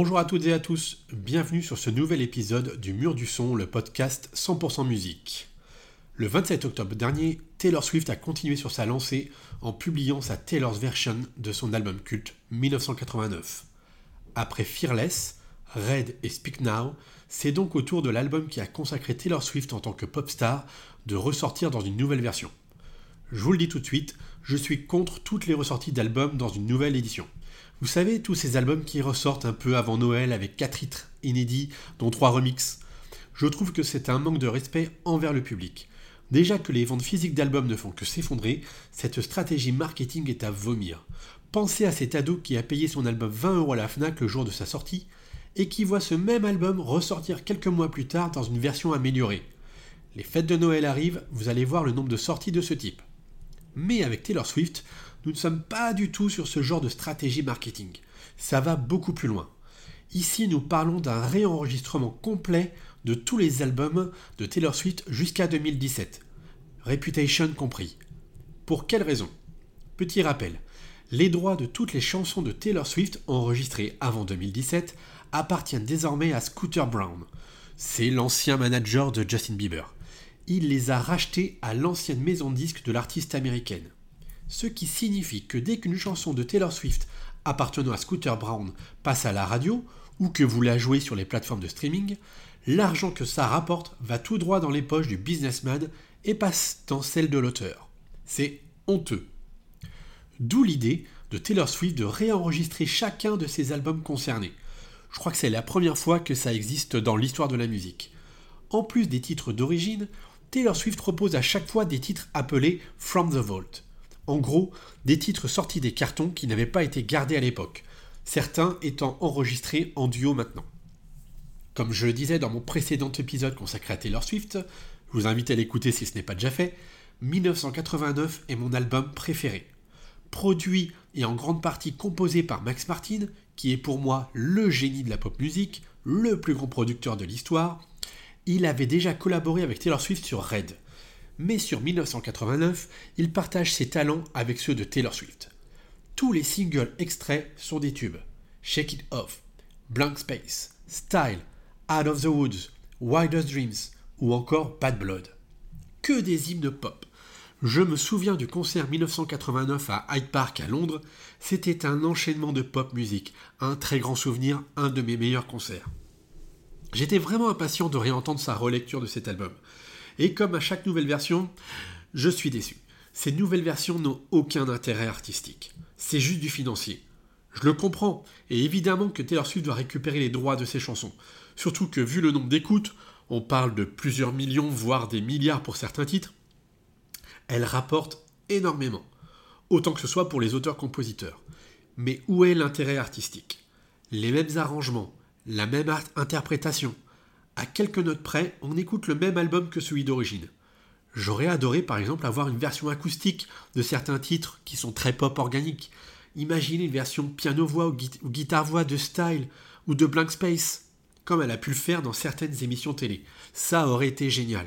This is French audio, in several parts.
Bonjour à toutes et à tous, bienvenue sur ce nouvel épisode du Mur du Son, le podcast 100% musique. Le 27 octobre dernier, Taylor Swift a continué sur sa lancée en publiant sa Taylor's Version de son album culte 1989. Après Fearless, Red et Speak Now, c'est donc au tour de l'album qui a consacré Taylor Swift en tant que pop star de ressortir dans une nouvelle version. Je vous le dis tout de suite, je suis contre toutes les ressorties d'albums dans une nouvelle édition. Vous savez, tous ces albums qui ressortent un peu avant Noël avec 4 titres inédits, dont 3 remixes. Je trouve que c'est un manque de respect envers le public. Déjà que les ventes physiques d'albums ne font que s'effondrer, cette stratégie marketing est à vomir. Pensez à cet ado qui a payé son album 20 euros à la Fnac le jour de sa sortie et qui voit ce même album ressortir quelques mois plus tard dans une version améliorée. Les fêtes de Noël arrivent, vous allez voir le nombre de sorties de ce type. Mais avec Taylor Swift, nous ne sommes pas du tout sur ce genre de stratégie marketing. Ça va beaucoup plus loin. Ici, nous parlons d'un réenregistrement complet de tous les albums de Taylor Swift jusqu'à 2017, Reputation compris. Pour quelle raison? Petit rappel, les droits de toutes les chansons de Taylor Swift enregistrées avant 2017 appartiennent désormais à Scooter Brown. C'est l'ancien manager de Justin Bieber. Il les a rachetés à l'ancienne maison de disques de l'artiste américaine ce qui signifie que dès qu'une chanson de Taylor Swift appartenant à Scooter Brown passe à la radio, ou que vous la jouez sur les plateformes de streaming, l'argent que ça rapporte va tout droit dans les poches du businessman et passe dans celle de l'auteur. C'est honteux. D'où l'idée de Taylor Swift de réenregistrer chacun de ses albums concernés. Je crois que c'est la première fois que ça existe dans l'histoire de la musique. En plus des titres d'origine, Taylor Swift propose à chaque fois des titres appelés From the Vault. En gros, des titres sortis des cartons qui n'avaient pas été gardés à l'époque, certains étant enregistrés en duo maintenant. Comme je le disais dans mon précédent épisode consacré à Taylor Swift, je vous invite à l'écouter si ce n'est pas déjà fait, 1989 est mon album préféré. Produit et en grande partie composé par Max Martin, qui est pour moi le génie de la pop musique, le plus grand producteur de l'histoire, il avait déjà collaboré avec Taylor Swift sur Red, mais sur 1989, il partage ses talents avec ceux de Taylor Swift. Tous les singles extraits sont des tubes. Shake It Off, Blank Space, Style, Out of the Woods, Wildest Dreams ou encore Bad Blood. Que des hymnes pop. Je me souviens du concert 1989 à Hyde Park à Londres, c'était un enchaînement de pop musique, un très grand souvenir, un de mes meilleurs concerts. J'étais vraiment impatient de réentendre sa relecture de cet album. Et comme à chaque nouvelle version, je suis déçu. Ces nouvelles versions n'ont aucun intérêt artistique. C'est juste du financier. Je le comprends, et évidemment que Taylor Swift doit récupérer les droits de ses chansons. Surtout que vu le nombre d'écoutes, on parle de plusieurs millions, voire des milliards pour certains titres, elle rapporte énormément. Autant que ce soit pour les auteurs-compositeurs. Mais où est l'intérêt artistique? Les mêmes arrangements, la même interprétation, à quelques notes près, on écoute le même album que celui d'origine. J'aurais adoré par exemple avoir une version acoustique de certains titres qui sont très pop organiques. Imaginez une version piano-voix ou, guitare-voix de Style ou de Blank Space, comme elle a pu le faire dans certaines émissions télé. Ça aurait été génial.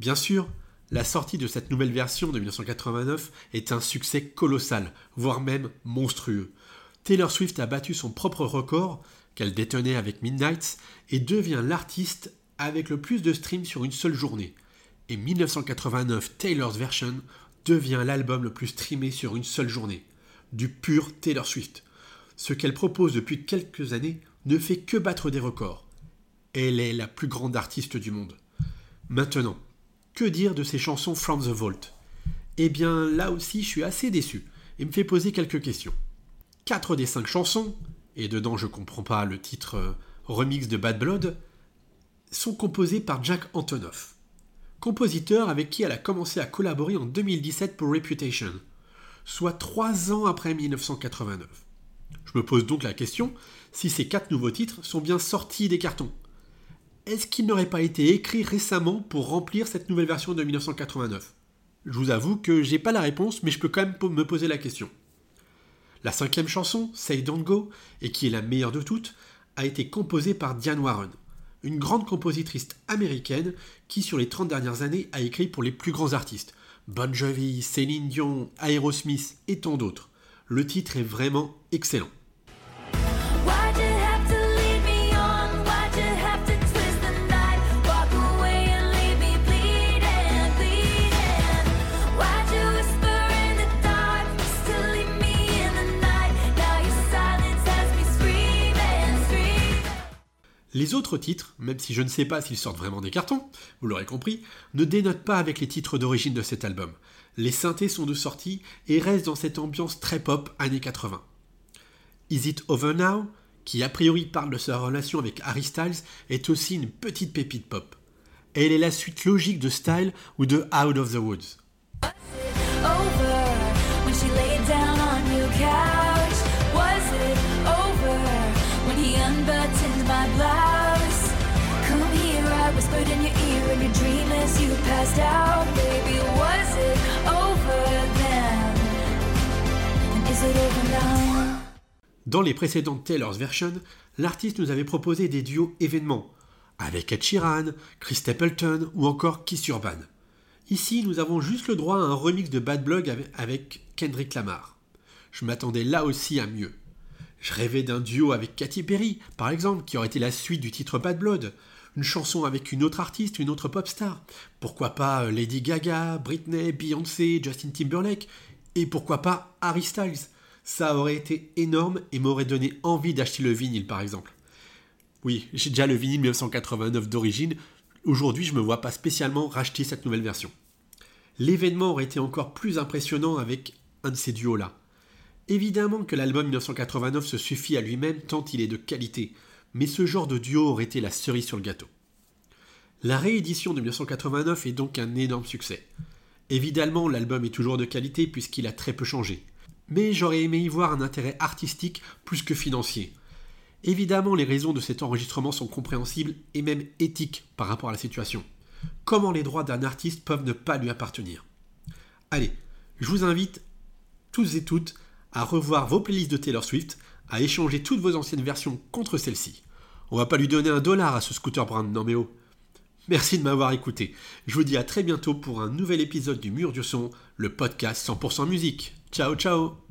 Bien sûr, la sortie de cette nouvelle version de 1989 est un succès colossal, voire même monstrueux. Taylor Swift a battu son propre record, qu'elle détenait avec Midnight, et devient l'artiste avec le plus de streams sur une seule journée. Et 1989 Taylor's Version devient l'album le plus streamé sur une seule journée. Du pur Taylor Swift. Ce qu'elle propose depuis quelques années ne fait que battre des records. Elle est la plus grande artiste du monde. Maintenant, Dire de ces chansons From the Vault? Eh bien là aussi je suis assez déçu et me fait poser quelques questions. 4 des 5 chansons, et dedans je comprends pas le titre euh, remix de Bad Blood, sont composées par Jack Antonoff, compositeur avec qui elle a commencé à collaborer en 2017 pour Reputation, soit 3 ans après 1989. Je me pose donc la question si ces 4 nouveaux titres sont bien sortis des cartons. Est-ce qu'ils n'auraient pas été écrits récemment pour remplir cette nouvelle version de 1989 Je vous avoue que j'ai pas la réponse, mais je peux quand même me poser la question. La cinquième chanson, Say Don't Go, et qui est la meilleure de toutes, a été composée par Diane Warren, une grande compositrice américaine qui, sur les 30 dernières années, a écrit pour les plus grands artistes Bon Jovi, Céline Dion, Aerosmith et tant d'autres. Le titre est vraiment excellent. Les autres titres, même si je ne sais pas s'ils sortent vraiment des cartons, vous l'aurez compris, ne dénotent pas avec les titres d'origine de cet album. Les synthés sont de sortie et restent dans cette ambiance très pop années 80. Is It Over Now, qui a priori parle de sa relation avec Harry Styles, est aussi une petite pépite pop. elle est la suite logique de Style ou de Out of the Woods. Dans les précédentes Taylor's Version, l'artiste nous avait proposé des duos événements, avec Ed Sheeran, Chris Stapleton ou encore Kiss Urban. Ici, nous avons juste le droit à un remix de Bad Blood avec Kendrick Lamar. Je m'attendais là aussi à mieux. Je rêvais d'un duo avec Katy Perry, par exemple, qui aurait été la suite du titre Bad Blood, une chanson avec une autre artiste, une autre pop star. Pourquoi pas euh, Lady Gaga, Britney, Beyoncé, Justin Timberlake et pourquoi pas Harry Styles Ça aurait été énorme et m'aurait donné envie d'acheter le vinyle par exemple. Oui, j'ai déjà le vinyle 1989 d'origine. Aujourd'hui, je ne me vois pas spécialement racheter cette nouvelle version. L'événement aurait été encore plus impressionnant avec un de ces duos-là. Évidemment que l'album 1989 se suffit à lui-même tant il est de qualité mais ce genre de duo aurait été la cerise sur le gâteau. La réédition de 1989 est donc un énorme succès. Évidemment, l'album est toujours de qualité puisqu'il a très peu changé, mais j'aurais aimé y voir un intérêt artistique plus que financier. Évidemment, les raisons de cet enregistrement sont compréhensibles et même éthiques par rapport à la situation. Comment les droits d'un artiste peuvent ne pas lui appartenir? Allez, je vous invite tous et toutes à revoir vos playlists de Taylor Swift, à échanger toutes vos anciennes versions contre celle-ci. On va pas lui donner un dollar à ce scooter brand, non oh. Merci de m'avoir écouté. Je vous dis à très bientôt pour un nouvel épisode du Mur du Son, le podcast 100% musique. Ciao ciao